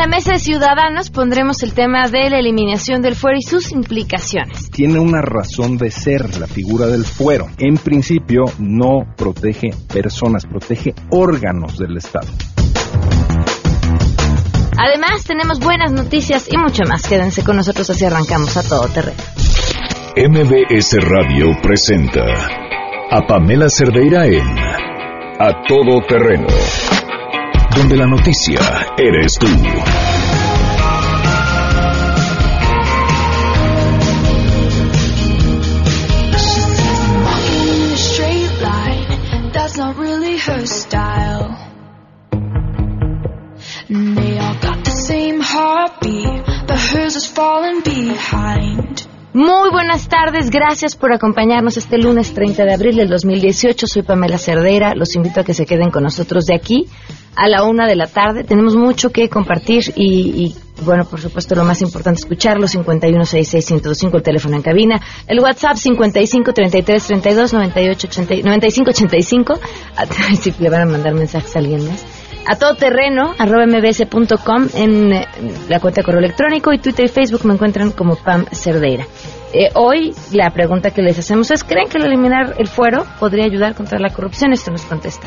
la mesa de ciudadanos pondremos el tema de la eliminación del fuero y sus implicaciones. Tiene una razón de ser la figura del fuero. En principio no protege personas, protege órganos del Estado. Además, tenemos buenas noticias y mucho más. Quédense con nosotros así arrancamos a todo terreno. MBS Radio presenta a Pamela Cerdeira en A Todo Terreno, donde la noticia eres tú. Muy buenas tardes, gracias por acompañarnos este lunes 30 de abril del 2018. Soy Pamela Cerdera, los invito a que se queden con nosotros de aquí a la una de la tarde. Tenemos mucho que compartir y, bueno, por supuesto, lo más importante, escucharlo. 5166125, el teléfono en cabina. El WhatsApp 5533329885. Si le van a mandar mensajes a alguien más a todoterreno, arroba mbs.com en la cuenta de correo electrónico y Twitter y Facebook me encuentran como Pam Cerdeira. Eh, hoy la pregunta que les hacemos es, ¿creen que el eliminar el fuero podría ayudar contra la corrupción? Esto nos contesta.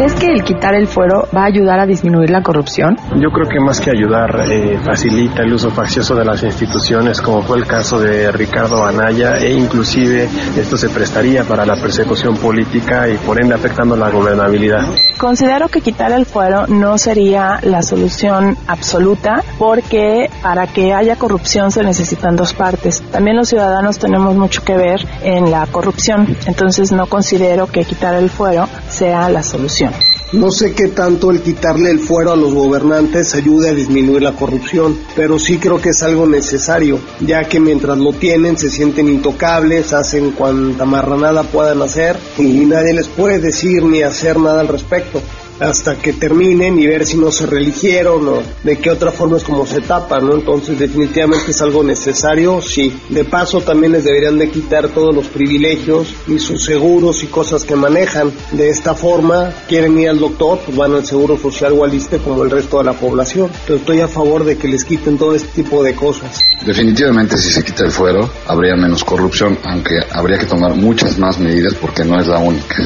¿Crees que el quitar el fuero va a ayudar a disminuir la corrupción? Yo creo que más que ayudar, eh, facilita el uso faccioso de las instituciones, como fue el caso de Ricardo Anaya, e inclusive esto se prestaría para la persecución política y por ende afectando la gobernabilidad. Considero que quitar el fuero no sería la solución absoluta porque para que haya corrupción se necesitan dos partes. También los ciudadanos tenemos mucho que ver en la corrupción, entonces no considero que quitar el fuero sea la solución. No sé qué tanto el quitarle el fuero a los gobernantes ayude a disminuir la corrupción, pero sí creo que es algo necesario, ya que mientras lo tienen se sienten intocables, hacen cuanta marranada puedan hacer y nadie les puede decir ni hacer nada al respecto hasta que terminen y ver si no se religieron o de qué otra forma es como se tapa, ¿no? Entonces definitivamente es algo necesario, sí. De paso también les deberían de quitar todos los privilegios y sus seguros y cosas que manejan. De esta forma, quieren ir al doctor, pues van al seguro social o al ISTE como el resto de la población. Entonces estoy a favor de que les quiten todo este tipo de cosas. Definitivamente si se quita el fuero, habría menos corrupción, aunque habría que tomar muchas más medidas porque no es la única.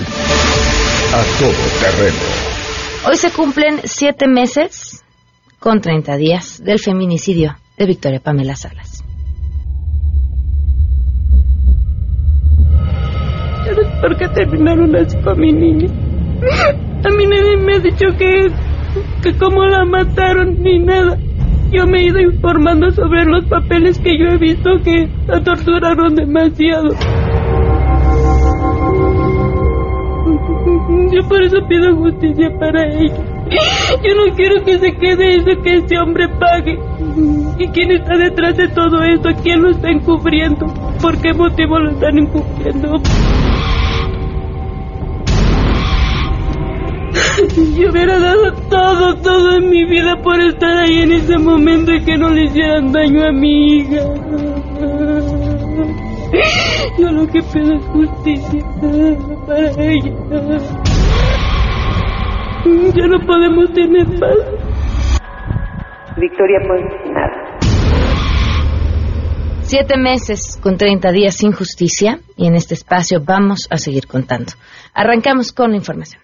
A todo terreno Hoy se cumplen siete meses con 30 días del feminicidio de Victoria Pamela Salas. ¿Sabes por qué terminaron así con mi niña? A mí nadie me ha dicho que, que cómo la mataron ni nada. Yo me he ido informando sobre los papeles que yo he visto que la torturaron demasiado. Yo por eso pido justicia para ella. Yo no quiero que se quede eso que ese hombre pague. ¿Y quién está detrás de todo esto? ¿Quién lo está encubriendo? ¿Por qué motivo lo están encubriendo? Yo hubiera dado todo, todo en mi vida por estar ahí en ese momento y que no le hicieran daño a mi hija. Yo lo que pido es justicia para ella. Ya no podemos tener paz. Victoria pues nada. Siete meses con 30 días sin justicia y en este espacio vamos a seguir contando. Arrancamos con la información.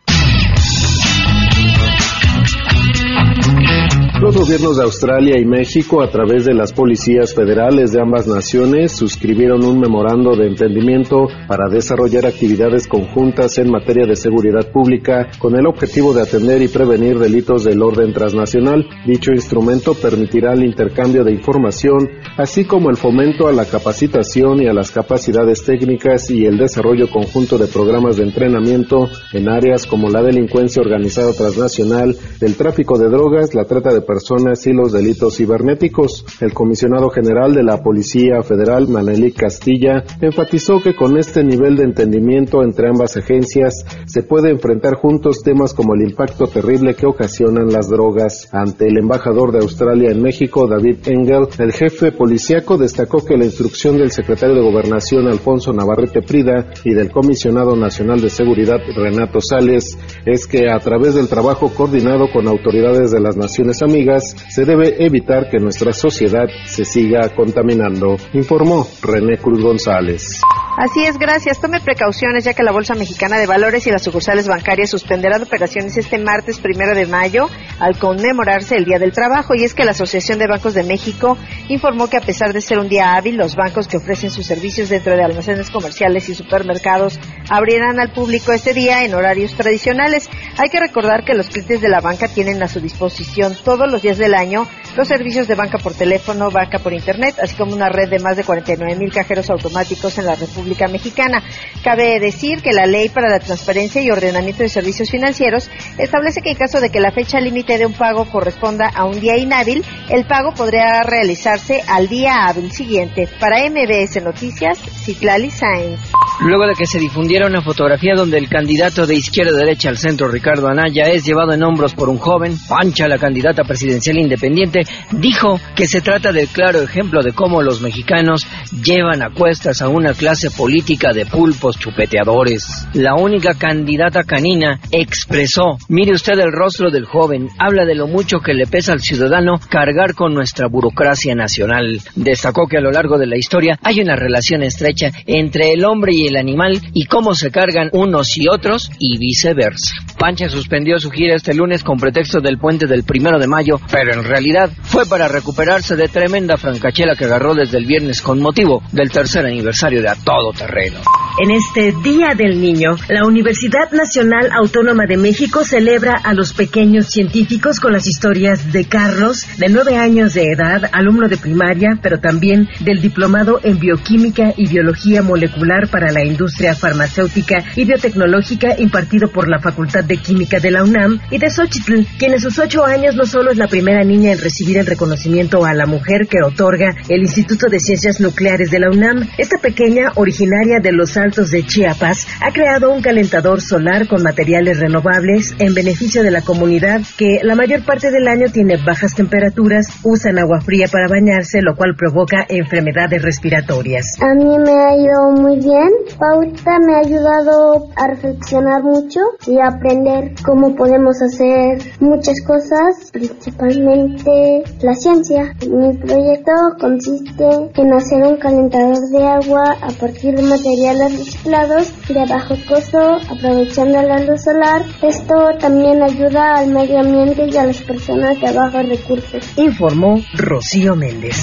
Los gobiernos de Australia y México, a través de las policías federales de ambas naciones, suscribieron un memorando de entendimiento para desarrollar actividades conjuntas en materia de seguridad pública con el objetivo de atender y prevenir delitos del orden transnacional. Dicho instrumento permitirá el intercambio de información, así como el fomento a la capacitación y a las capacidades técnicas y el desarrollo conjunto de programas de entrenamiento en áreas como la delincuencia organizada transnacional, el tráfico de drogas, la trata de personas y los delitos cibernéticos. El comisionado general de la Policía Federal, Manelik Castilla, enfatizó que con este nivel de entendimiento entre ambas agencias se puede enfrentar juntos temas como el impacto terrible que ocasionan las drogas. Ante el embajador de Australia en México, David Engel, el jefe policíaco destacó que la instrucción del secretario de Gobernación, Alfonso Navarrete Prida, y del comisionado nacional de seguridad, Renato Sales, es que a través del trabajo coordinado con autoridades de las naciones amigas, se debe evitar que nuestra sociedad se siga contaminando, informó René Cruz González. Así es, gracias. Tome precauciones ya que la Bolsa Mexicana de Valores y las sucursales bancarias suspenderán operaciones este martes primero de mayo al conmemorarse el Día del Trabajo. Y es que la Asociación de Bancos de México informó que a pesar de ser un día hábil, los bancos que ofrecen sus servicios dentro de almacenes comerciales y supermercados abrirán al público este día en horarios tradicionales. Hay que recordar que los clientes de la banca tienen a su disposición todos los días del año los servicios de banca por teléfono, banca por internet, así como una red de más de 49 mil cajeros automáticos en la República Mexicana. Cabe decir que la Ley para la Transparencia y Ordenamiento de Servicios Financieros establece que en caso de que la fecha límite de un pago corresponda a un día inhábil, el pago podrá realizarse al día hábil siguiente. Para MBS Noticias, Citlali Sáenz. Luego de que se difundiera una fotografía donde el candidato de izquierda derecha al centro, Ricardo Anaya, es llevado en hombros por un joven, Pancha, la candidata presidencial independiente, dijo que se trata del claro ejemplo de cómo los mexicanos llevan a cuestas a una clase política de pulpos chupeteadores. La única candidata canina expresó, mire usted el rostro del joven, habla de lo mucho que le pesa al ciudadano cargar con nuestra burocracia nacional. Destacó que a lo largo de la historia hay una relación estrecha entre el hombre y el animal y cómo se cargan unos y otros y viceversa. Pancha suspendió su gira este lunes con pretexto del puente del primero de mayo, pero en realidad fue para recuperarse de tremenda francachela que agarró desde el viernes con motivo del tercer aniversario de A Todo Terreno. En este Día del Niño, la Universidad Nacional Autónoma de México celebra a los pequeños científicos con las historias de Carlos, de nueve años de edad, alumno de primaria, pero también del diplomado en bioquímica y biología molecular para la industria farmacéutica y biotecnológica impartido por la Facultad de Química de la UNAM, y de Xochitl, quien en sus ocho años no solo es la primera niña en recibir el reconocimiento a la mujer que otorga el Instituto de Ciencias Nucleares de la UNAM, esta pequeña, originaria de los Altos de Chiapas, ha creado un calentador solar con materiales renovables en beneficio de la comunidad que la mayor parte del año tiene bajas temperaturas, usan agua fría para bañarse, lo cual provoca enfermedades respiratorias. A mí me ha ido muy bien. Pauta me ha ayudado a reflexionar mucho y a aprender cómo podemos hacer muchas cosas, principalmente la ciencia. Mi proyecto consiste en hacer un calentador de agua a partir de materiales reciclados de bajo costo, aprovechando la luz solar. Esto también ayuda al medio ambiente y a las personas de bajos recursos. Informó Rocío Méndez.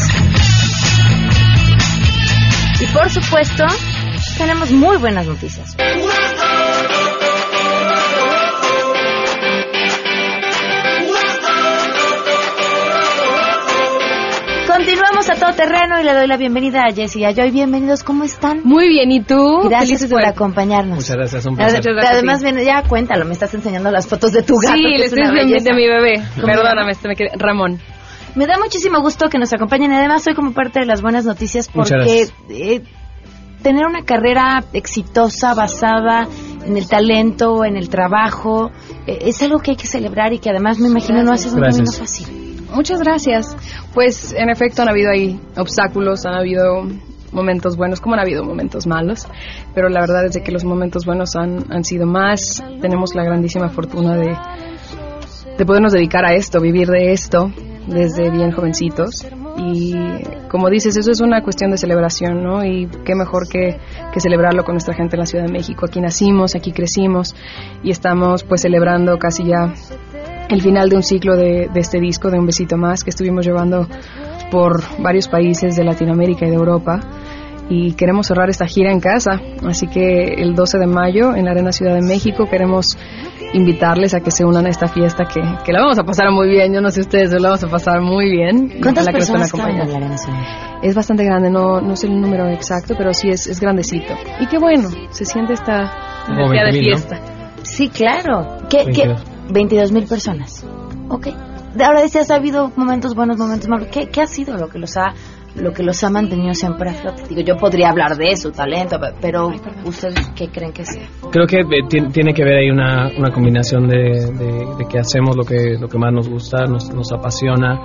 Y por supuesto, tenemos muy buenas noticias. Continuamos a todo terreno y le doy la bienvenida a Jessy y a Joy. Bienvenidos, ¿cómo están? Muy bien, ¿y tú? Gracias Felices por por- acompañarnos. Muchas gracias, un Además, placer. Además, ya cuéntalo, me estás enseñando las fotos de tu gato. Sí, le es estoy enseñando a mi bebé. ¿Cómo Perdóname, este me quedé... Ramón. Me da muchísimo gusto que nos acompañen. Además, soy como parte de las buenas noticias porque eh, tener una carrera exitosa basada en el talento, en el trabajo, eh, es algo que hay que celebrar y que además me imagino no haces un camino fácil. Muchas gracias. Pues en efecto han habido ahí obstáculos, han habido momentos buenos, como han habido momentos malos, pero la verdad es de que los momentos buenos han, han sido más. Tenemos la grandísima fortuna de, de podernos dedicar a esto, vivir de esto desde bien jovencitos. Y como dices, eso es una cuestión de celebración, ¿no? Y qué mejor que, que celebrarlo con nuestra gente en la Ciudad de México. Aquí nacimos, aquí crecimos y estamos pues celebrando casi ya el final de un ciclo de, de este disco, de Un Besito Más, que estuvimos llevando por varios países de Latinoamérica y de Europa. Y queremos cerrar esta gira en casa. Así que el 12 de mayo en la Arena Ciudad de México queremos invitarles a que se unan a esta fiesta que, que la vamos a pasar muy bien. Yo no sé ustedes, pero la vamos a pasar muy bien. ¿Cuántas que personas caben en la Arena Ciudad? Es bastante grande, no, no sé el número exacto, pero sí es, es grandecito. Y qué bueno, se siente esta energía de 20,000, ¿no? fiesta. Sí, claro. ¿Qué, qué? 22 mil personas. Ok. ahora decías, ha habido momentos buenos, momentos malos. ¿Qué, qué ha sido lo que los ha lo que los ha mantenido siempre a? Digo, yo podría hablar de su talento, pero ¿ustedes qué creen que sea? Creo que eh, tiene, que ver ahí una, una combinación de, de- que hacemos lo que, lo que más nos gusta, nos, nos apasiona,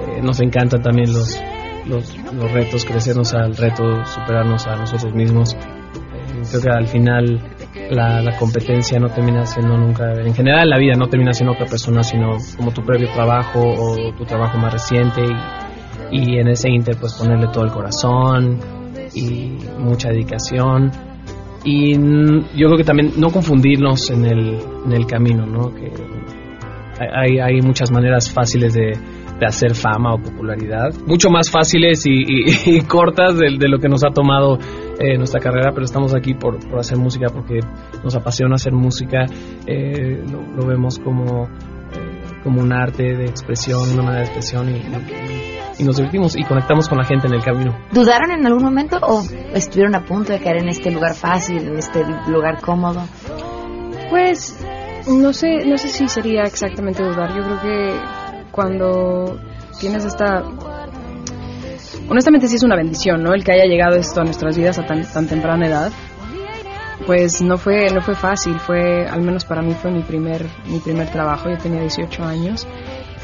eh, nos encantan también los, los, retos, crecernos al reto, superarnos a nosotros mismos. Eh, creo que al final la, la competencia no termina siendo nunca, en general la vida no termina siendo otra persona, sino como tu propio trabajo o tu trabajo más reciente y, y en ese inter pues ponerle todo el corazón y mucha dedicación y yo creo que también no confundirnos en el, en el camino, ¿no? Que hay, hay muchas maneras fáciles de, de hacer fama o popularidad, mucho más fáciles y, y- cortas de, lo que nos ha tomado eh, nuestra carrera, pero estamos aquí por, por hacer música porque nos apasiona hacer música, eh, lo, lo vemos como, eh, como un arte de expresión, una manera de expresión y, y- y nos divertimos y conectamos con la gente en el camino. ¿Dudaron en algún momento o estuvieron a punto de caer en este lugar fácil, en este lugar cómodo? Pues no sé, no sé si sería exactamente dudar. Yo creo que cuando tienes esta honestamente sí es una bendición, ¿no? El que haya llegado esto a nuestras vidas a tan, tan temprana edad. Pues no fue no fue fácil, fue al menos para mí fue mi primer mi primer trabajo, yo tenía 18 años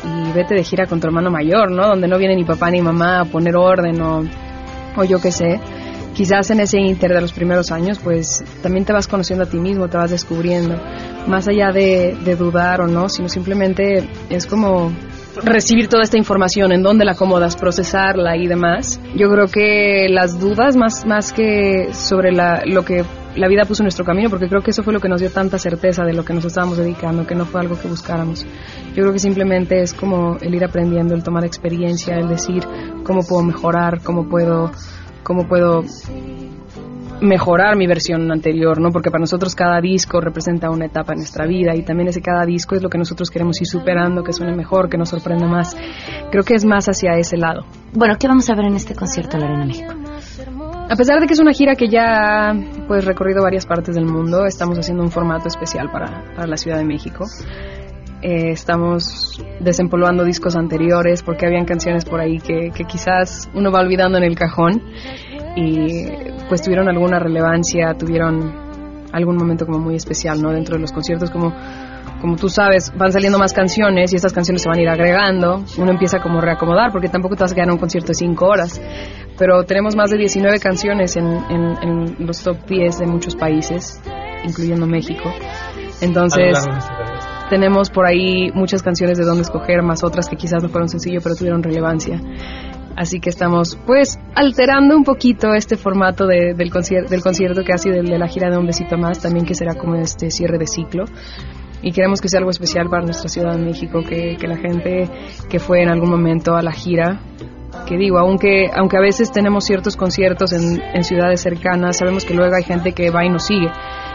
y vete de gira con tu hermano mayor, ¿no? Donde no viene ni papá ni mamá a poner orden o o yo qué sé. Quizás en ese inter de los primeros años, pues también te vas conociendo a ti mismo, te vas descubriendo, más allá de, de dudar o no, sino simplemente es como recibir toda esta información, en dónde la acomodas, procesarla y demás. Yo creo que las dudas, más, más que sobre la, lo que la vida puso en nuestro camino, porque creo que eso fue lo que nos dio tanta certeza de lo que nos estábamos dedicando, que no fue algo que buscáramos. Yo creo que simplemente es como el ir aprendiendo, el tomar experiencia, el decir cómo puedo mejorar, cómo puedo, cómo puedo mejorar mi versión anterior, ¿no? Porque para nosotros cada disco representa una etapa en nuestra vida y también ese cada disco es lo que nosotros queremos ir superando, que suene mejor, que nos sorprenda más. Creo que es más hacia ese lado. Bueno, ¿qué vamos a ver en este concierto en la Arena México? A pesar de que es una gira que ya ha pues, recorrido varias partes del mundo, estamos haciendo un formato especial para, para la Ciudad de México. Eh, estamos desempolvando discos anteriores porque habían canciones por ahí que, que quizás uno va olvidando en el cajón y pues tuvieron alguna relevancia, tuvieron algún momento como muy especial, ¿no? Dentro de los conciertos como como tú sabes, van saliendo más canciones y estas canciones se van a ir agregando. Uno empieza como a reacomodar porque tampoco te vas a quedar en un concierto de 5 horas. Pero tenemos más de 19 canciones en, en, en los top 10 de muchos países, incluyendo México. Entonces, tenemos por ahí muchas canciones de dónde escoger, más otras que quizás no fueron sencillo, pero tuvieron relevancia. Así que estamos, pues, alterando un poquito este formato de- del, concierto, del concierto sido el de la gira de Un Besito Más, también que será como este cierre de ciclo. Y queremos que sea algo especial para nuestra Ciudad de México, que, que la gente que fue en algún momento a la gira, que digo, aunque, aunque a veces tenemos ciertos conciertos en, en ciudades cercanas, sabemos que luego hay gente que va y nos sigue.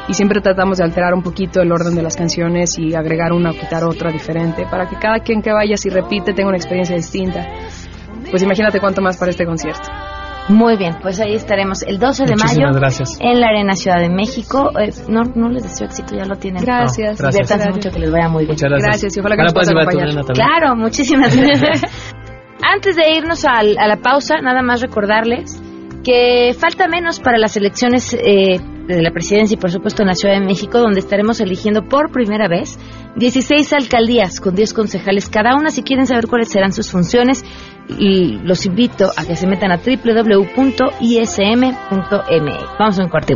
Y siempre tratamos de alterar un poquito el orden de las canciones y agregar una o quitar otra diferente, para que cada quien que vaya, si repite, tenga una experiencia distinta. Pues imagínate cuánto más para este concierto. Muy bien, pues ahí estaremos el 12 de Muchísimas mayo gracias. en la Arena Ciudad de México. Eh, no, no les deseo éxito, ya lo tienen. Gracias. No, Gracias. Mucho, que les vaya muy bien. Muchas gracias. Gracias, y ojalá que Ahora nos puedas a acompañar. Claro, muchísimas gracias. Antes de irnos al- a la pausa, nada más recordarles que falta menos para las elecciones eh, de la presidencia y por supuesto en la Ciudad de México, donde estaremos eligiendo por primera vez 16 alcaldías con 10 concejales cada una. Si quieren saber cuáles serán sus funciones, y los invito a que se metan a www.ism.me. Vamos a un corte.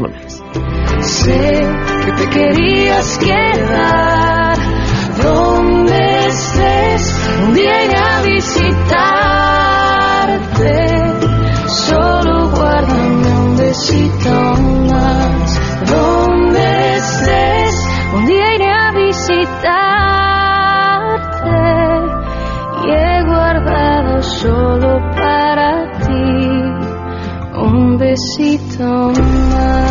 Sé que te querías quedar donde estés, un a visitarte. Solo guárdame un besito un besito más.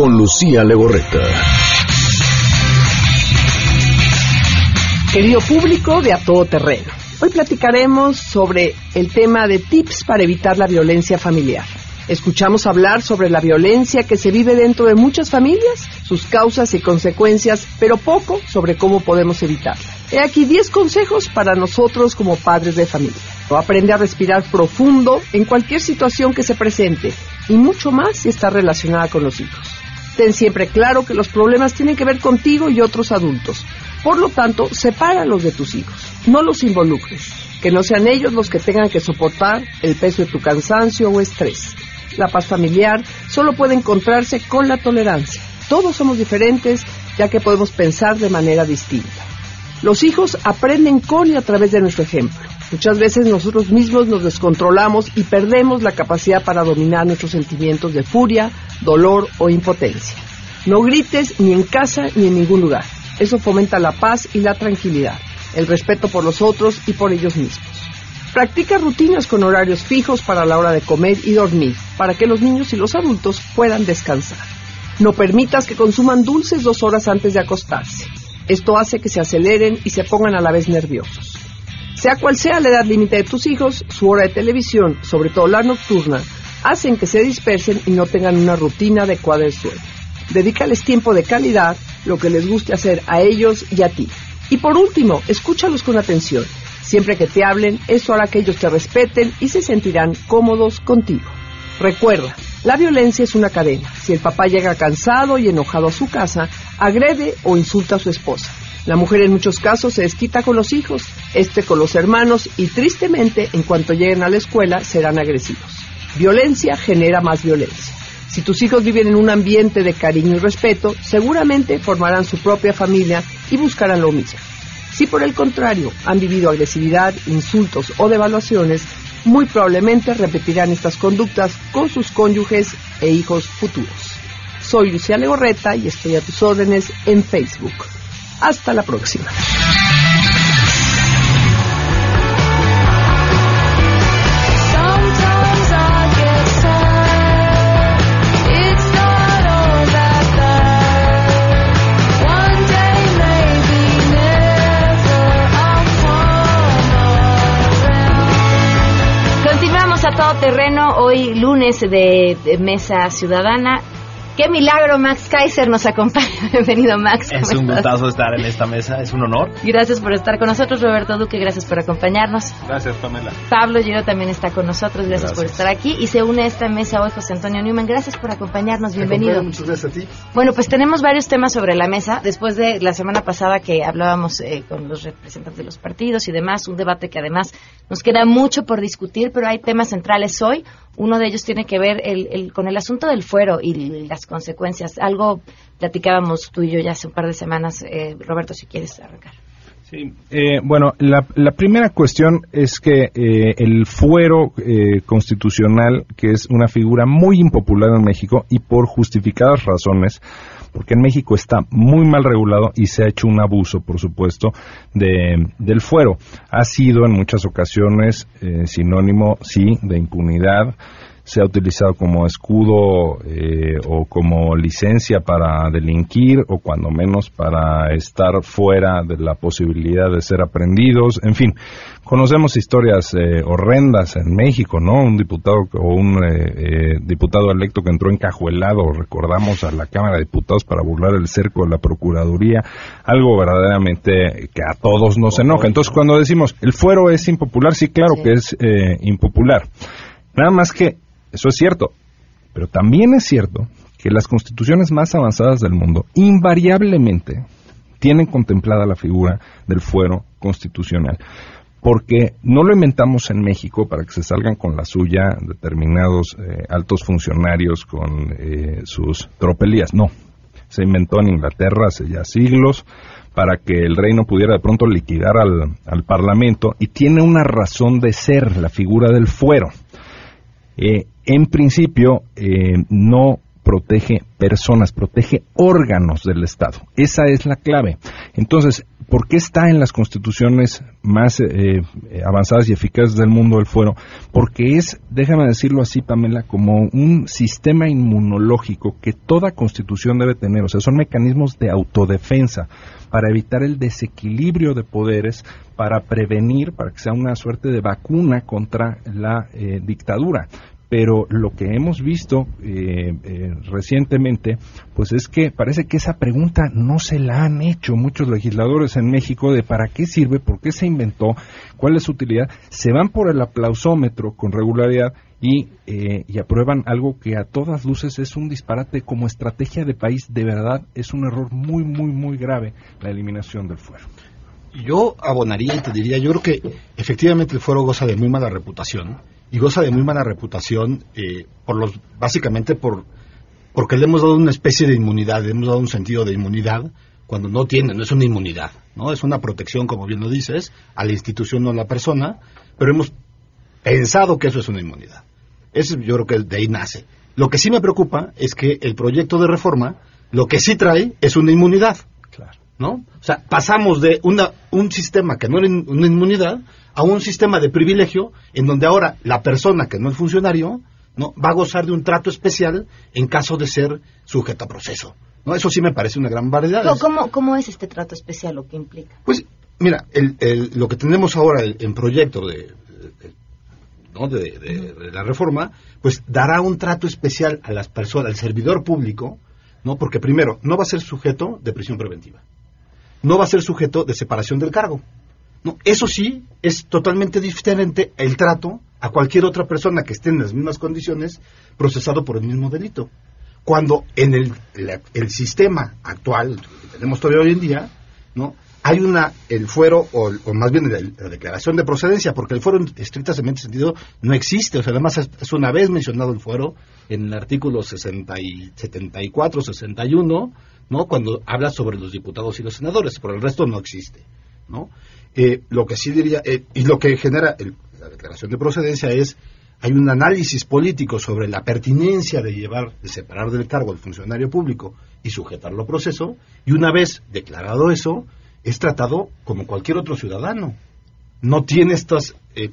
Con Lucía Legorreta. Querido público de A Todo Terreno, hoy platicaremos sobre el tema de tips para evitar la violencia familiar. Escuchamos hablar sobre la violencia que se vive dentro de muchas familias, sus causas y consecuencias, pero poco sobre cómo podemos evitarla. He aquí 10 consejos para nosotros como padres de familia. Aprende a respirar profundo en cualquier situación que se presente y mucho más si está relacionada con los hijos. Ten siempre claro que los problemas tienen que ver contigo y otros adultos. Por lo tanto, sepáralos de tus hijos. No los involucres. Que no sean ellos los que tengan que soportar el peso de tu cansancio o estrés. La paz familiar solo puede encontrarse con la tolerancia. Todos somos diferentes ya que podemos pensar de manera distinta. Los hijos aprenden con y a través de nuestro ejemplo. Muchas veces nosotros mismos nos descontrolamos y perdemos la capacidad para dominar nuestros sentimientos de furia, dolor o impotencia. No grites ni en casa ni en ningún lugar. Eso fomenta la paz y la tranquilidad, el respeto por los otros y por ellos mismos. Practica rutinas con horarios fijos para la hora de comer y dormir, para que los niños y los adultos puedan descansar. No permitas que consuman dulces dos horas antes de acostarse. Esto hace que se aceleren y se pongan a la vez nerviosos. Sea cual sea la edad límite de tus hijos, su hora de televisión, sobre todo la nocturna, hacen que se dispersen y no tengan una rutina adecuada de sueño. Dedícales tiempo de calidad, lo que les guste hacer a ellos y a ti. Y por último, escúchalos con atención. Siempre que te hablen, eso hará que ellos te respeten y se sentirán cómodos contigo. Recuerda, la violencia es una cadena. Si el papá llega cansado y enojado a su casa, agrede o insulta a su esposa. La mujer en muchos casos se desquita con los hijos, este con los hermanos y tristemente en cuanto lleguen a la escuela serán agresivos. Violencia genera más violencia. Si tus hijos viven en un ambiente de cariño y respeto, seguramente formarán su propia familia y buscarán lo mismo. Si por el contrario han vivido agresividad, insultos o devaluaciones, muy probablemente repetirán estas conductas con sus cónyuges e hijos futuros. Soy Lucía Legorreta y estoy a tus órdenes en Facebook. Hasta la próxima. Continuamos a todo terreno, hoy lunes de, de Mesa Ciudadana. Qué milagro, Max Kaiser nos acompaña. Bienvenido, Max. Es ¿Cómo un estás? gustazo estar en esta mesa, es un honor. Gracias por estar con nosotros, Roberto Duque. Gracias por acompañarnos. Gracias, Pamela. Pablo Giro también está con nosotros. Gracias, por estar aquí. Y se une a esta mesa hoy José Antonio Newman. Gracias por acompañarnos. Bienvenido. Muchas gracias a ti. Bueno, pues tenemos varios temas sobre la mesa. Después de la semana pasada que hablábamos eh, con los representantes de los partidos y demás, un debate que además nos queda mucho por discutir, pero hay temas centrales hoy. Uno de ellos tiene que ver el- el- con el asunto del fuero y las consecuencias. Algo platicábamos tú y yo ya hace un par de semanas. Eh, Roberto, si quieres arrancar. Eh, bueno, la, la primera cuestión es que eh, el fuero eh, constitucional, que es una figura muy impopular en México y por justificadas razones, porque en México está muy mal regulado y se ha hecho un abuso, por supuesto, de, del fuero. Ha sido en muchas ocasiones eh, sinónimo, sí, de impunidad se ha utilizado como escudo eh, o como licencia para delinquir o cuando menos para estar fuera de la posibilidad de ser aprendidos. En fin, conocemos historias eh, horrendas en México, ¿no? Un diputado o un eh, eh, diputado electo que entró encajuelado, recordamos, a la Cámara de Diputados para burlar el cerco de la Procuraduría, algo verdaderamente que a todos nos enoja. Entonces, cuando decimos el fuero es impopular, sí, claro que es eh, impopular. Nada más que eso es cierto, pero también es cierto que las constituciones más avanzadas del mundo invariablemente tienen contemplada la figura del fuero constitucional. Porque no lo inventamos en México para que se salgan con la suya determinados eh, altos funcionarios con eh, sus tropelías. No. se inventó en Inglaterra hace ya siglos para que el reino pudiera de pronto liquidar al, al Parlamento y tiene una razón de ser la figura del fuero. Eh, en principio, eh, no protege personas, protege órganos del Estado. Esa es la clave. Entonces, ¿por qué está en las constituciones más eh, avanzadas y eficaces del mundo el fuero? Porque es, déjame decirlo así, Pamela, como un sistema inmunológico que toda constitución debe tener. O sea, son mecanismos de autodefensa para evitar el desequilibrio de poderes, para prevenir, para que sea una suerte de vacuna contra la eh, dictadura pero lo que hemos visto eh, eh, recientemente, pues es que parece que esa pregunta no se la han hecho muchos legisladores en México de para qué sirve, por qué se inventó, cuál es su utilidad. Se van por el aplausómetro con regularidad y, eh, y aprueban algo que a todas luces es un disparate como estrategia de país. De verdad es un error muy, muy, muy grave la eliminación del fuero. Yo abonaría y te diría, yo creo que efectivamente el fuero goza de muy mala reputación y goza de muy mala reputación eh, por los básicamente por porque le hemos dado una especie de inmunidad, le hemos dado un sentido de inmunidad cuando no tiene, no es una inmunidad, no es una protección como bien lo dices a la institución o a la persona, pero hemos pensado que eso es una inmunidad. Eso yo creo que de ahí nace. Lo que sí me preocupa es que el proyecto de reforma lo que sí trae es una inmunidad. Claro. ¿No? O sea, pasamos de una, un sistema que no era una inmunidad a un sistema de privilegio en donde ahora la persona que no es funcionario no va a gozar de un trato especial en caso de ser sujeto a proceso. ¿no? Eso sí me parece una gran variedad. ¿Cómo, ¿Cómo es este trato especial o qué implica? Pues mira, el, lo que tenemos ahora en proyecto de, ¿no? de, la reforma, pues dará un trato especial a las personas, al servidor público, ¿no? Porque primero, no va a ser sujeto de prisión preventiva. No va a ser sujeto de separación del cargo. No, eso sí es totalmente diferente el trato a cualquier otra persona que esté en las mismas condiciones procesado por el mismo delito. Cuando en el, el sistema actual que tenemos todavía hoy en día, ¿no? hay una, el fuero, o, más bien la, declaración de procedencia, porque el fuero en estrictamente sentido no existe, o sea, además es, una vez mencionado el fuero en el artículo 60 y 74, 61, ¿no? Cuando habla sobre los diputados y los senadores, por el resto no existe, ¿no? Eh, lo que sí diría, eh, y lo que genera la declaración de procedencia es, hay un análisis político sobre la pertinencia de llevar, de separar del cargo al funcionario público y sujetarlo a proceso, y una vez declarado eso, es tratado como cualquier otro ciudadano. No tiene estos, eh,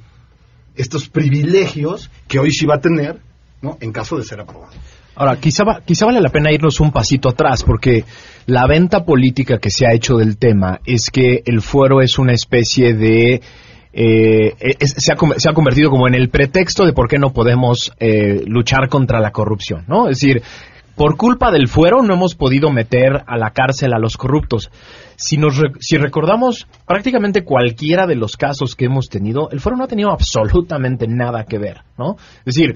estos privilegios que hoy sí va a tener ¿no? en caso de ser aprobado. Ahora, quizá, quizá vale la pena irnos un pasito atrás, porque la venta política que se ha hecho del tema es que el fuero es una especie de... Eh, se, ha, se, ha, convertido como en el pretexto de por qué no podemos eh, luchar contra la corrupción, ¿no? Es decir, por culpa del fuero no hemos podido meter a la cárcel a los corruptos. Si, nos si recordamos prácticamente cualquiera de los casos que hemos tenido, el fuero no ha tenido absolutamente nada que ver, ¿no? Es decir,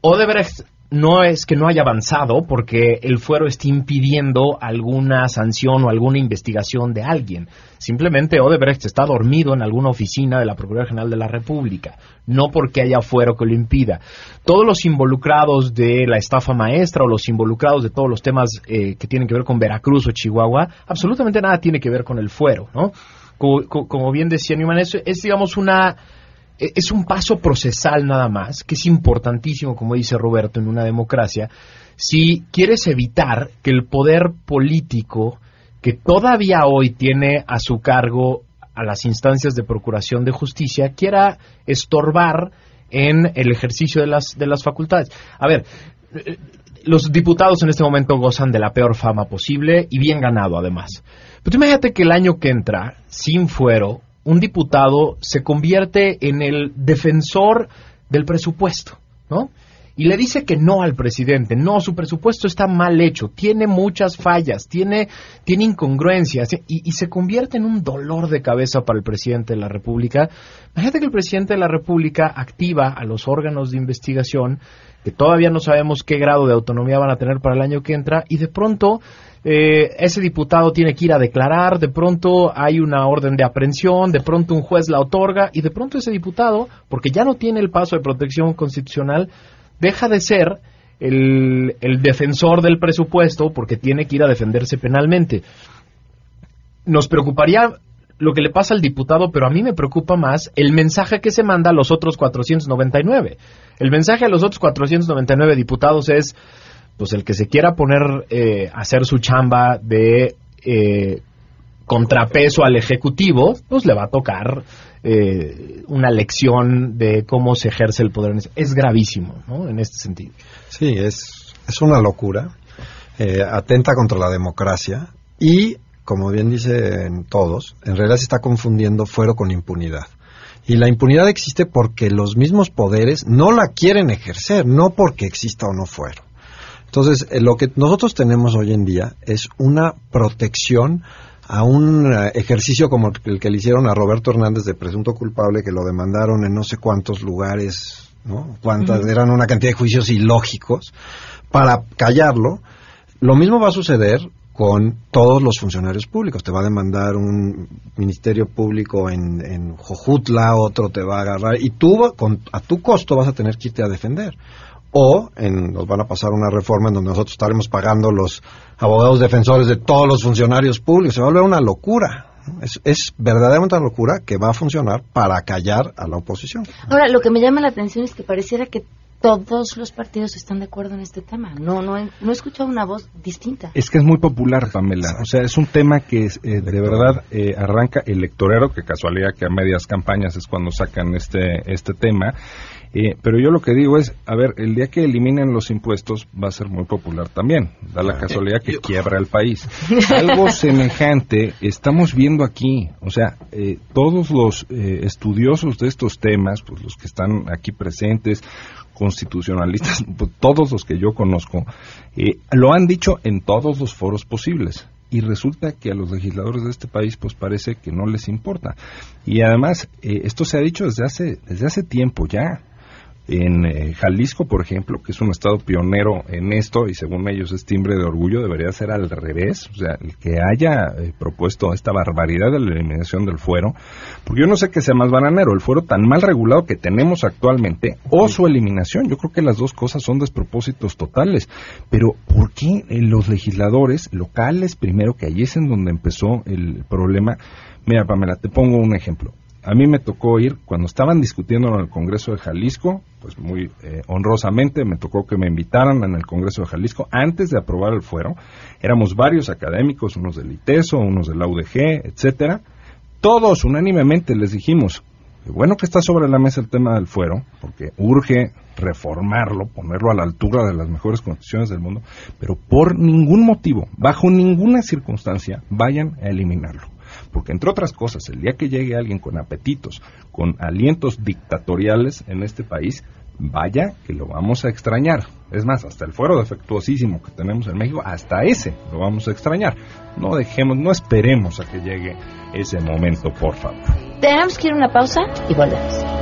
Odebrecht no es que no haya avanzado porque el fuero esté impidiendo alguna sanción o alguna investigación de alguien. Simplemente Odebrecht está dormido en alguna oficina de la Procuraduría General de la República, no porque haya fuero que lo impida. Todos los involucrados de la estafa maestra o los involucrados de todos los temas eh, que tienen que ver con Veracruz o Chihuahua, absolutamente nada tiene que ver con el fuero, ¿no? Como, bien decía Newman, es digamos una es un paso procesal nada más, que es importantísimo, como dice Roberto, en una democracia, si quieres evitar que el poder político, que todavía hoy tiene a su cargo a las instancias de procuración de justicia, quiera estorbar en el ejercicio de las, de las facultades. A ver, eh, los diputados en este momento gozan de la peor fama posible y bien ganado además. Pero imagínate que el año que entra, sin fuero, un diputado se convierte en el defensor del presupuesto, ¿no? Y le dice que no al presidente, no, su presupuesto está mal hecho, tiene muchas fallas, tiene, tiene incongruencias y, y se convierte en un dolor de cabeza para el presidente de la República. Imagínate que el presidente de la República activa a los órganos de investigación, que todavía no sabemos qué grado de autonomía van a tener para el año que entra, y de pronto eh, ese diputado tiene que ir a declarar, de pronto hay una orden de aprehensión, de pronto un juez la otorga y de pronto ese diputado, porque ya no tiene el paso de protección constitucional, deja de ser el, el defensor del presupuesto porque tiene que ir a defenderse penalmente. Nos preocuparía lo que le pasa al diputado, pero a mí me preocupa más el mensaje que se manda a los otros 499. El mensaje a los otros 499 diputados es, pues el que se quiera poner eh, hacer su chamba de eh, contrapeso al Ejecutivo, pues le va a tocar eh, una lección de cómo se ejerce el poder. Es gravísimo, ¿no? En este sentido. Sí, es, es una locura. Eh, atenta contra la democracia y, como bien dicen todos, en realidad se está confundiendo fuero con impunidad. Y la impunidad existe porque los mismos poderes no la quieren ejercer, no porque exista o no fuero. Entonces, eh, lo que nosotros tenemos hoy en día es una protección a un eh, ejercicio como el que le hicieron a Roberto Hernández de presunto culpable, que lo demandaron en no sé cuántos lugares, ¿no? Cuántas, eran una cantidad de juicios ilógicos, para callarlo. Lo mismo va a suceder con todos los funcionarios públicos. Te va a demandar un ministerio público en, en Jojutla, otro te va a agarrar, y tú con, a tu costo vas a tener que irte a defender. O en- nos van a pasar una reforma en donde nosotros estaremos pagando los abogados defensores de todos los funcionarios públicos. Se va a volver una locura. Es, es verdaderamente una locura que va a funcionar para callar a la oposición. Ahora, lo que me llama la atención es que pareciera que todos los partidos están de acuerdo en este tema. No, no, he- no he escuchado una voz distinta. Es que es muy popular, Pamela. O sea, es un tema que es, eh, de verdad eh, arranca electorero, que casualidad que a medias campañas es cuando sacan este, este tema. Eh, pero yo lo que digo es, a ver, el día que eliminen los impuestos va a ser muy popular también. Da la casualidad que quiebra el país. Algo semejante estamos viendo aquí. O sea, eh, todos los eh, estudiosos de estos temas, pues los que están aquí presentes, constitucionalistas, pues, todos los que yo conozco, eh, lo han dicho en todos los foros posibles. Y resulta que a los legisladores de este país, pues parece que no les importa. Y además, eh, esto se ha dicho desde hace, desde hace tiempo ya. En eh, Jalisco, por ejemplo, que es un estado pionero en esto y según ellos es timbre de orgullo, debería ser al revés. O sea, el que haya eh, propuesto esta barbaridad de la eliminación del fuero, porque yo no sé qué sea más bananero, el fuero tan mal regulado que tenemos actualmente o su eliminación. Yo creo que las dos cosas son despropósitos totales. Pero, ¿por qué eh, los legisladores locales, primero, que ahí es en donde empezó el problema? Mira, Pamela, te pongo un ejemplo. A mí me tocó ir, cuando estaban discutiendo en el Congreso de Jalisco, pues muy eh, honrosamente me tocó que me invitaran en el Congreso de Jalisco antes de aprobar el fuero. Éramos varios académicos, unos del ITESO, unos de la UDG, etcétera. Todos unánimemente les dijimos, "Qué bueno que está sobre la mesa el tema del fuero, porque urge reformarlo, ponerlo a la altura de las mejores constituciones del mundo, pero por ningún motivo, bajo ninguna circunstancia, vayan a eliminarlo. Porque entre otras cosas, el día que llegue alguien con apetitos, con alientos dictatoriales en este país, vaya que lo vamos a extrañar. Es más, hasta el fuero defectuosísimo que tenemos en México, hasta ese lo vamos a extrañar. No dejemos, no esperemos a que llegue ese momento, por favor. Tenemos que ir a una pausa y volvemos.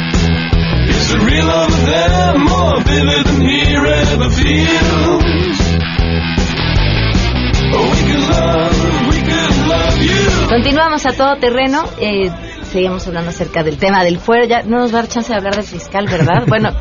Is it real over there, more vivid than here ever feels? Oh, we could love, we could love you. Continuamos a todo terreno. Eh, seguimos hablando acerca del tema del fuero. Ya no nos va a dar chance de hablar del fiscal, ¿verdad? bueno,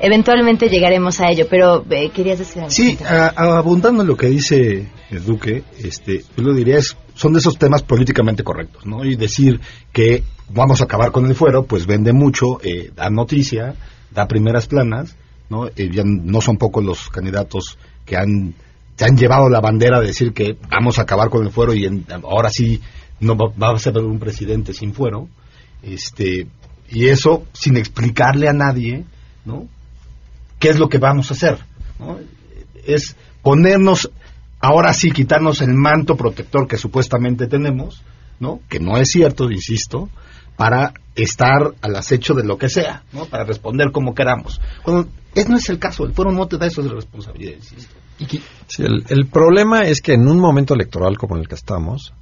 eventualmente llegaremos a ello, pero eh, querías decir algo. Sí, a- a- abundando en lo que dice el Duque, este, yo lo diría es, son de esos temas políticamente correctos, ¿no? Y decir que vamos a acabar con el fuero, pues vende mucho, eh, da noticia, da primeras planas, ¿no? Eh, ya no son pocos los candidatos que han, se han llevado la bandera de decir que vamos a acabar con el fuero y en- ahora sí no va, va a ser un presidente sin fuero, este, y eso sin explicarle a nadie, ¿no? Qué es lo que vamos a hacer. ¿no? Es ponernos ahora sí quitarnos el manto protector que supuestamente tenemos, ¿no? Que no es cierto, insisto, para estar al acecho de lo que sea, ¿no? Para responder como queramos. Cuando es, no es el caso, el foro no te da esas responsabilidades. Sí, el, el problema es que en un momento electoral como el que estamos,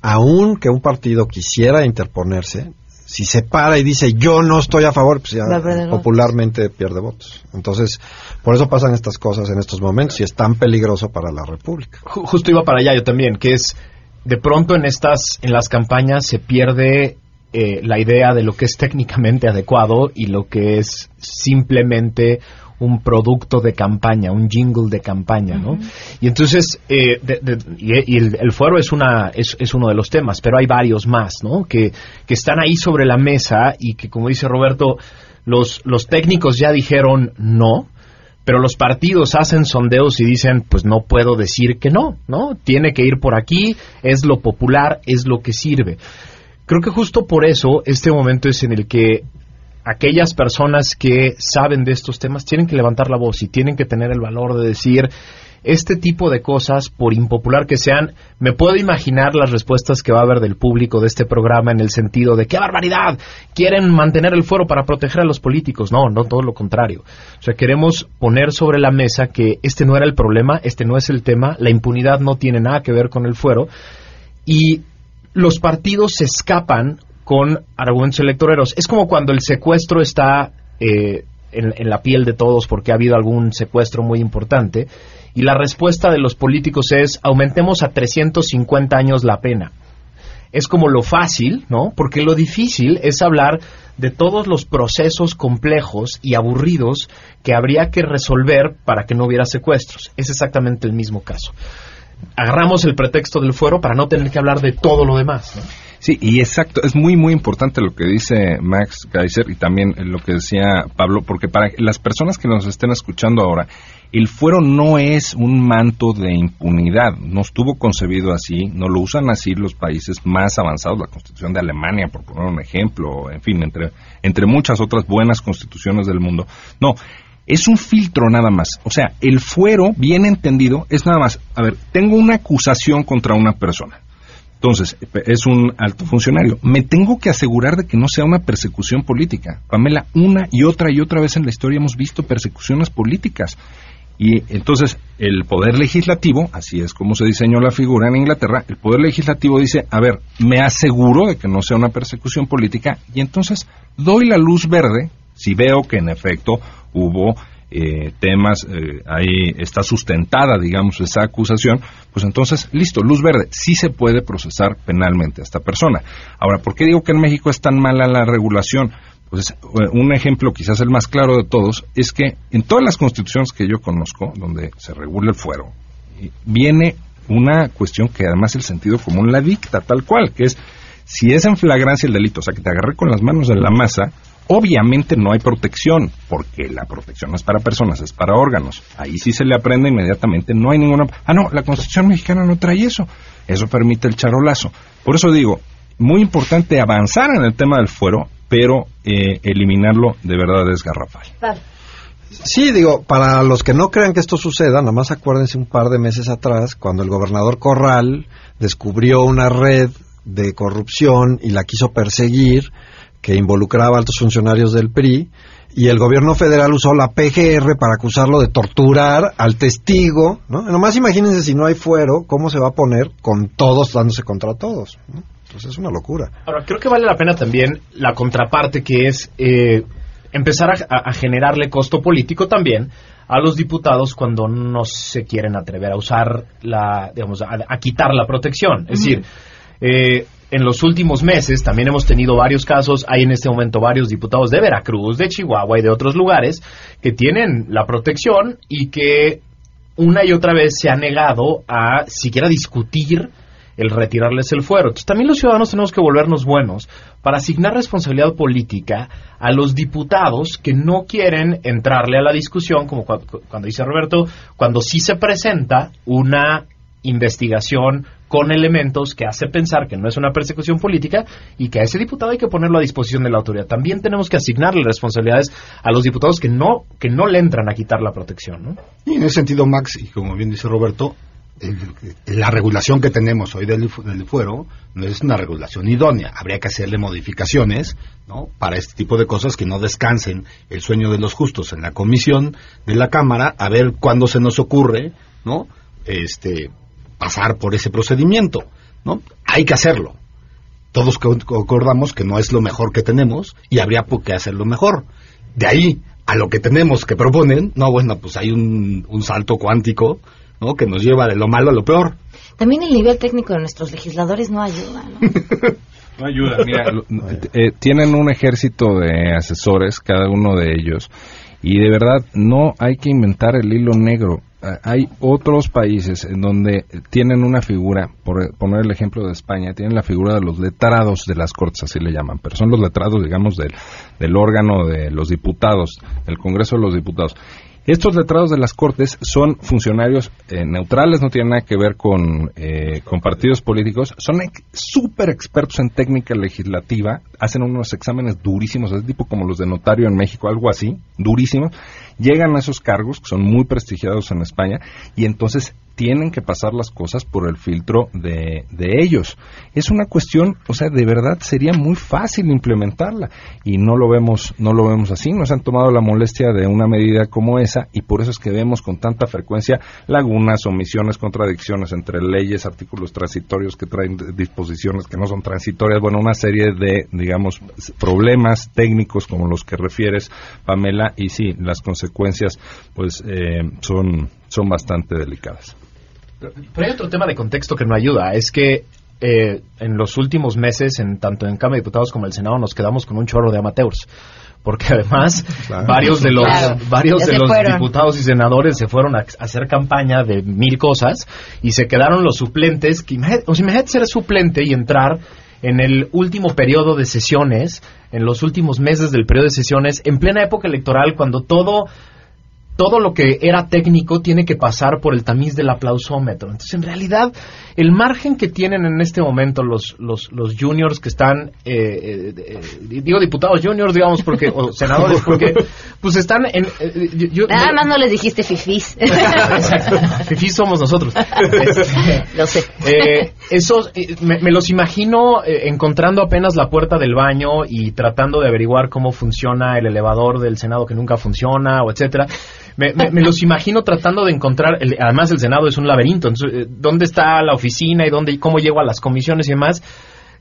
aun que un partido quisiera interponerse, si se para y dice yo no estoy a favor, pues ya votos. popularmente pierde votos. Entonces, por eso pasan estas cosas en estos momentos y es tan peligroso para la República. Ju- justo iba para allá yo también, que es de pronto en estas en las campañas se pierde eh, la idea de lo que es técnicamente adecuado y lo que es simplemente un producto de campaña, un jingle de campaña, ¿no? Y entonces, eh, de- de- y, y el, el fuero es, una, es, es uno de los temas, pero hay varios más, ¿no? Que, que están ahí sobre la mesa y que, como dice Roberto, los, los técnicos ya dijeron no, pero los partidos hacen sondeos y dicen, pues no puedo decir que no, ¿no? Tiene que ir por aquí, es lo popular, es lo que sirve. Creo que justo por eso este momento es en el que aquellas personas que saben de estos temas tienen que levantar la voz y tienen que tener el valor de decir este tipo de cosas, por impopular que sean, me puedo imaginar las respuestas que va a haber del público de este programa en el sentido de ¡qué barbaridad! Quieren mantener el fuero para proteger a los políticos. No, no, todo lo contrario. O sea, queremos poner sobre la mesa que este no era el problema, este no es el tema, la impunidad no tiene nada que ver con el fuero y los partidos se escapan con argumentos electoreros. Es como cuando el secuestro está eh, en, en la piel de todos porque ha habido algún secuestro muy importante y la respuesta de los políticos es aumentemos a 350 años la pena. Es como lo fácil, ¿no? Porque lo difícil es hablar de todos los procesos complejos y aburridos que habría que resolver para que no hubiera secuestros. Es exactamente el mismo caso. Agarramos el pretexto del fuero para no tener que hablar de todo lo demás. ¿no? Sí, y exacto, es muy, muy importante lo que dice Max Geiser y también lo que decía Pablo, porque para las personas que nos estén escuchando ahora, el fuero no es un manto de impunidad, no estuvo concebido así, no lo usan así los países más avanzados, la constitución de Alemania, por poner un ejemplo, en fin, entre, entre muchas otras buenas constituciones del mundo. No, es un filtro nada más. O sea, el fuero, bien entendido, es nada más, a ver, tengo una acusación contra una persona. Entonces, es un alto funcionario. Me tengo que asegurar de que no sea una persecución política. Pamela, una y otra y otra vez en la historia hemos visto persecuciones políticas. Y entonces el poder legislativo, así es como se diseñó la figura en Inglaterra, el poder legislativo dice, a ver, me aseguro de que no sea una persecución política y entonces doy la luz verde si veo que en efecto hubo eh, temas, eh, ahí está sustentada, digamos, esa acusación, pues entonces, listo, luz verde, sí se puede procesar penalmente a esta persona. Ahora, ¿por qué digo que en México es tan mala la regulación? Pues eh, un ejemplo, quizás el más claro de todos, es que en todas las constituciones que yo conozco, donde se regula el fuero, viene una cuestión que además el sentido común la dicta, tal cual, que es si es en flagrancia el delito, o sea, que te agarré con las manos en la masa, obviamente no hay protección, porque la protección no es para personas, es para órganos. Ahí sí se le aprende inmediatamente, no hay ninguna... Ah, no, la Constitución mexicana no trae eso. Eso permite el charolazo. Por eso digo, muy importante avanzar en el tema del fuero, pero eh, eliminarlo de verdad es garrafal. Sí, digo, para los que no crean que esto suceda, nada más acuérdense un par de meses atrás, cuando el gobernador Corral descubrió una red de corrupción y la quiso perseguir, que involucraba a altos funcionarios del PRI, y el gobierno federal usó la PGR para acusarlo de torturar al testigo, ¿no? Nomás imagínense si no hay fuero, cómo se va a poner con todos dándose contra todos, ¿no? Entonces es una locura. Ahora, creo que vale la pena también la contraparte que es eh, empezar a, generarle costo político también a los diputados cuando no se quieren atrever a usar la, digamos, a, a quitar la protección. Es decir, eh, en los últimos meses también hemos tenido varios casos, hay en este momento varios diputados de Veracruz, de Chihuahua y de otros lugares que tienen la protección y que una y otra vez se ha negado a siquiera discutir el retirarles el fuero. Entonces, también los ciudadanos tenemos que volvernos buenos para asignar responsabilidad política a los diputados que no quieren entrarle a la discusión, como cua- cu- cuando dice Roberto, cuando sí se presenta una investigación con elementos que hace pensar que no es una persecución política y que a ese diputado hay que ponerlo a disposición de la autoridad. También tenemos que asignarle responsabilidades a los diputados que no que no le entran a quitar la protección, ¿no? Y en ese sentido, Max, y como bien dice Roberto, la regulación que tenemos hoy del, del fuero no es una regulación idónea. Habría que hacerle modificaciones ¿no? para este tipo de cosas que no descansen el sueño de los justos en la comisión de la Cámara, a ver cuándo se nos ocurre ¿no? este, pasar por ese procedimiento. ¿no? Hay que hacerlo. Todos co- concordamos que no es lo mejor que tenemos y habría por qué hacerlo mejor. De ahí a lo que tenemos que proponen, no, bueno, pues hay un, un salto cuántico ¿no? que nos lleva de lo malo a lo peor. También el nivel técnico de nuestros legisladores no ayuda, ¿no? No ayuda, mira, lo- eh, tienen un ejército de asesores, cada uno de ellos, y de verdad no hay que inventar el hilo negro. Hay otros países en donde tienen una figura, por poner el ejemplo de España, tienen la figura de los letrados de las cortes, así le llaman, pero son los letrados, digamos, del, del órgano de los diputados, del Congreso de los Diputados. Estos letrados de las Cortes son funcionarios eh, neutrales, no tienen nada que ver con, eh, con partidos políticos, son ex- súper expertos en técnica legislativa, hacen unos exámenes durísimos, es tipo como los de notario en México, algo así, durísimos, llegan a esos cargos, que son muy prestigiados en España, y entonces tienen que pasar las cosas por el filtro de, de ellos. Es una cuestión, o sea, de verdad sería muy fácil implementarla y no lo vemos, no lo vemos así. Nos han tomado la molestia de una medida como esa y por eso es que vemos con tanta frecuencia lagunas, omisiones, contradicciones entre leyes, artículos transitorios que traen disposiciones que no son transitorias, bueno, una serie de, digamos, problemas técnicos como los que refieres, Pamela, y sí, las consecuencias, pues, eh, son, son bastante delicadas. Pero hay otro tema de contexto que no ayuda, es que eh, en los últimos meses, en tanto en Cámara de Diputados como en el Senado, nos quedamos con un chorro de amateurs. Porque además, Claro. varios de los, Claro. varios de los fueron. diputados y senadores se fueron a, a hacer campaña de mil cosas y se quedaron los suplentes. Que, o sea, imagínate ser suplente y entrar en el último periodo de sesiones, en los últimos meses del periodo de sesiones, en plena época electoral, cuando todo todo lo que era técnico tiene que pasar por el tamiz del aplausómetro. Entonces, en realidad, el margen que tienen en este momento los, los, los juniors que están, eh, eh, eh, digo diputados juniors, digamos, porque, o senadores, porque, pues están en... eh, yo- Nada más no les dijiste fifís. Exacto. Fifí somos nosotros. Este, Lo sé. eh, esos, eh, me, me los imagino eh, encontrando apenas la puerta del baño y tratando de averiguar cómo funciona el elevador del Senado que nunca funciona, o etcétera. Me, me- me los imagino tratando de encontrar, el- además el Senado es un laberinto, entonces, eh, ¿dónde está la oficina y dónde cómo llego a las comisiones y demás?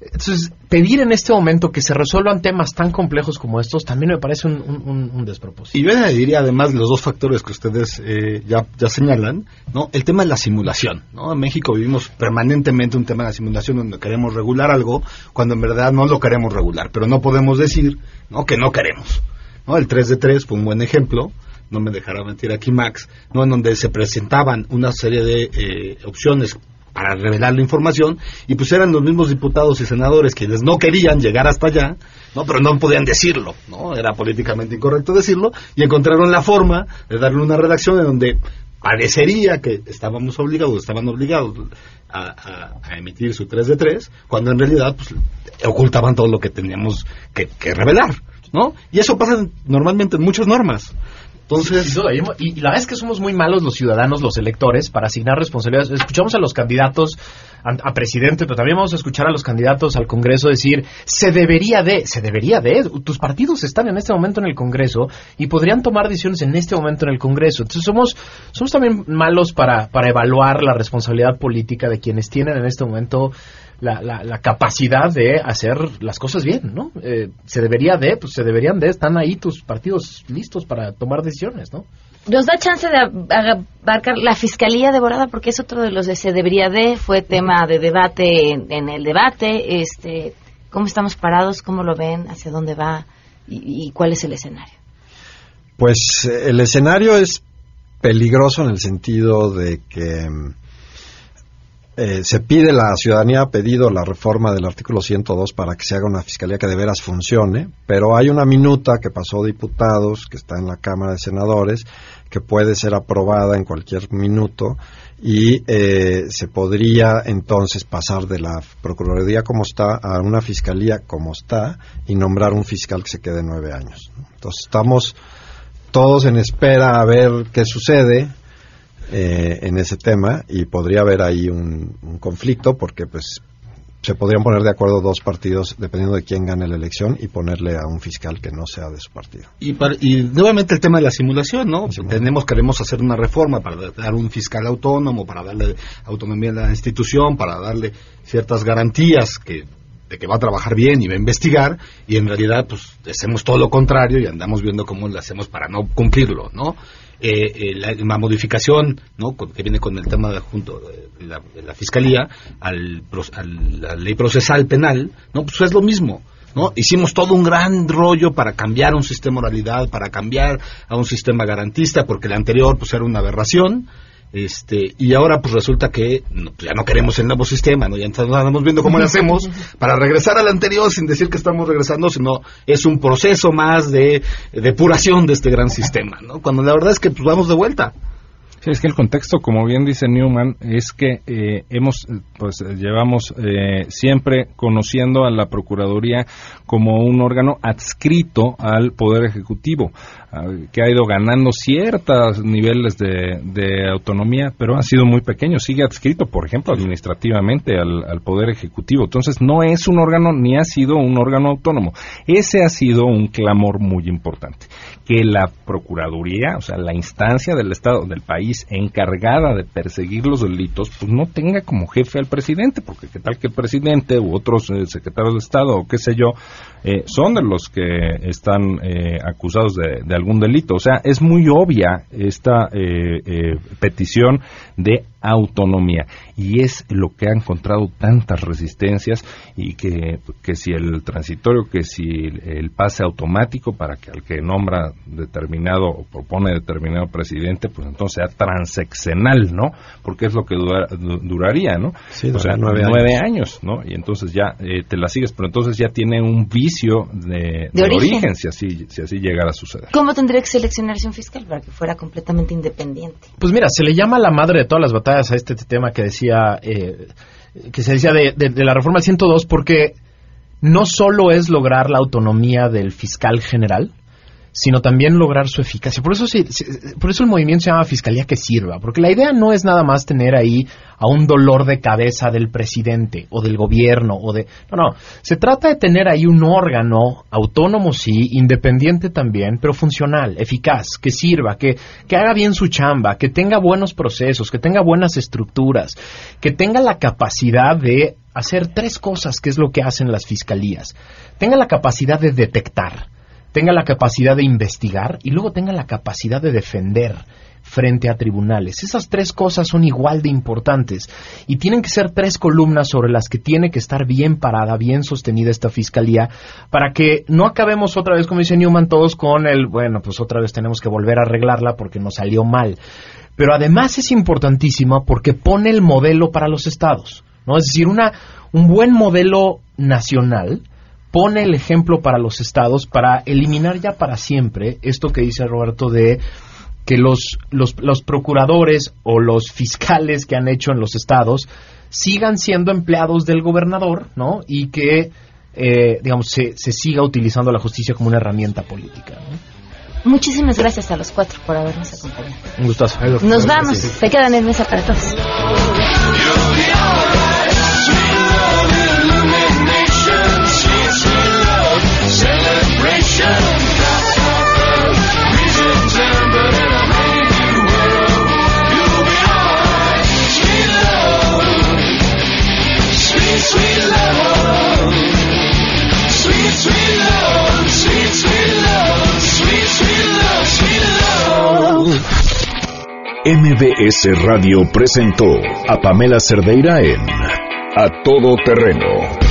Entonces, pedir en este momento que se resuelvan temas tan complejos como estos también me parece un, despropósito. Y yo añadiría además los dos factores que ustedes eh, ya, ya señalan, ¿no? El tema de la simulación, ¿no? En México vivimos permanentemente un tema de la simulación donde queremos regular algo cuando en verdad no lo queremos regular, pero no podemos decir, ¿no? Que no queremos, ¿no? El 3 de 3 fue un buen ejemplo, no me dejará mentir aquí Max, ¿no? En donde se presentaban una serie de eh, opciones para revelar la información y pues eran los mismos diputados y senadores quienes no querían llegar hasta allá, no, pero no podían decirlo, no, era políticamente incorrecto decirlo y encontraron la forma de darle una redacción en donde parecería que estábamos obligados, estaban obligados a, emitir su 3 de 3, cuando en realidad pues, ocultaban todo lo que teníamos que, que revelar, ¿no? Y eso pasa en- normalmente en muchas normas. Entonces, y, y la verdad es que somos muy malos los ciudadanos, los electores, para asignar responsabilidades. Escuchamos a los candidatos a, presidente, pero también vamos a escuchar a los candidatos al Congreso decir, se debería de, se debería de, tus partidos están en este momento en el Congreso y podrían tomar decisiones en este momento en el Congreso. Entonces somos, somos también malos para, para evaluar la responsabilidad política de quienes tienen en este momento la, la, la capacidad de hacer las cosas bien, ¿no? Eh, se debería de, pues se deberían de, están ahí tus partidos listos para tomar decisiones, ¿no? Nos da chance de ab- abarcar la fiscalía devorada porque es otro de los de se debería de, fue tema de debate en, en el debate, este, cómo estamos parados, cómo lo ven, hacia dónde va y, y cuál es el escenario. Pues eh, el escenario es peligroso en el sentido de que mm, eh, se pide, la ciudadanía ha pedido la reforma del artículo 102 para que se haga una fiscalía que de veras funcione, pero hay una minuta que pasó diputados, que está en la Cámara de Senadores, que puede ser aprobada en cualquier minuto y eh, se podría entonces pasar de la Procuraduría como está a una fiscalía como está y nombrar un fiscal que se quede nueve años. Entonces estamos todos en espera a ver qué sucede. Eh, en ese tema y podría haber ahí un, un conflicto porque pues se podrían poner de acuerdo dos partidos dependiendo de quién gane la elección y ponerle a un fiscal que no sea de su partido. Y, para- y nuevamente el tema de la simulación, ¿no? Tenemos, queremos hacer una reforma para dar un fiscal autónomo, para darle autonomía a la institución, para darle ciertas garantías que de que va a trabajar bien y va a investigar, y en realidad, pues, hacemos todo lo contrario y andamos viendo cómo lo hacemos para no cumplirlo, ¿no? Eh, eh, la, modificación, ¿no? Con- que viene con el tema de, junto de la, de la fiscalía al, al- la ley procesal penal, ¿no? Pues es lo mismo. ¿no? Hicimos todo un gran rollo para cambiar un sistema de moralidad, para cambiar a un sistema garantista, porque el anterior pues era una aberración, este, y ahora pues resulta que no, pues, ya no queremos el nuevo sistema, ¿no? Ya estamos viendo cómo lo hacemos para regresar al anterior sin decir que estamos regresando, sino es un proceso más de depuración de este gran sistema, ¿no? Cuando la verdad es que pues vamos de vuelta. Sí, es que el contexto, como bien dice Newman, es que eh, hemos, pues llevamos eh, siempre conociendo a la Procuraduría como un órgano adscrito al Poder Ejecutivo, que ha ido ganando ciertos niveles de, autonomía, pero ha sido muy pequeño. Sigue adscrito, por ejemplo, administrativamente al, al Poder Ejecutivo. Entonces, no es un órgano ni ha sido un órgano autónomo. Ese ha sido un clamor muy importante que la Procuraduría, o sea, la instancia del Estado, del país encargada de perseguir los delitos, pues no tenga como jefe al presidente, porque qué tal que el presidente u otros eh, secretarios de Estado o qué sé yo, eh, son de los que están eh, acusados de algún delito. O sea, es muy obvia esta eh, eh, petición de autonomía y es lo que ha encontrado tantas resistencias y que, que si el transitorio, que si el, el pase automático para que al que nombra determinado o propone determinado presidente, pues entonces sea transexenal, ¿no? Porque es lo que dura- du- duraría, ¿no? Sí, o sea, nueve nueve, años. años. ¿no? Y entonces ya eh, te la sigues, pero entonces ya tiene un vicio de, De origen. origen, si así, si así llegara a suceder. ¿Cómo tendría que seleccionarse un fiscal para que fuera completamente independiente? Pues mira, se le llama la madre de todas las batallas a este tema que decía, eh, que se decía de, de- de la reforma al 102, porque no solo es lograr la autonomía del fiscal general, sino también lograr su eficacia. Por eso, se- por eso el movimiento se llama Fiscalía que Sirva, porque la idea no es nada más tener ahí a un dolor de cabeza del presidente o del gobierno o de... No, no, se trata de tener ahí un órgano autónomo, sí, independiente también, pero funcional, eficaz, que sirva, que, que haga bien su chamba, que tenga buenos procesos, que tenga buenas estructuras, que tenga la capacidad de hacer tres cosas, que es lo que hacen las fiscalías. Tenga la capacidad de detectar, tenga la capacidad de investigar y luego tenga la capacidad de defender frente a tribunales. Esas tres cosas son igual de importantes y tienen que ser tres columnas sobre las que tiene que estar bien parada, bien sostenida esta fiscalía para que no acabemos otra vez, como dice Newman, todos con el, bueno, pues otra vez tenemos que volver a arreglarla porque nos salió mal. Pero además es importantísima porque pone el modelo para los estados, ¿no? Es decir, una, un buen modelo nacional pone el ejemplo para los estados para eliminar ya para siempre esto que dice Roberto de que los, los, los procuradores o los fiscales que han hecho en los estados sigan siendo empleados del gobernador, ¿no? Y que, eh, digamos, se, se siga utilizando la justicia como una herramienta política. ¿no? Muchísimas gracias a los cuatro por habernos acompañado. Un gustazo. Nos vamos. Se quedan en mesa para todos. MBS Radio presentó a Pamela Cerdeira en A Todo Terreno.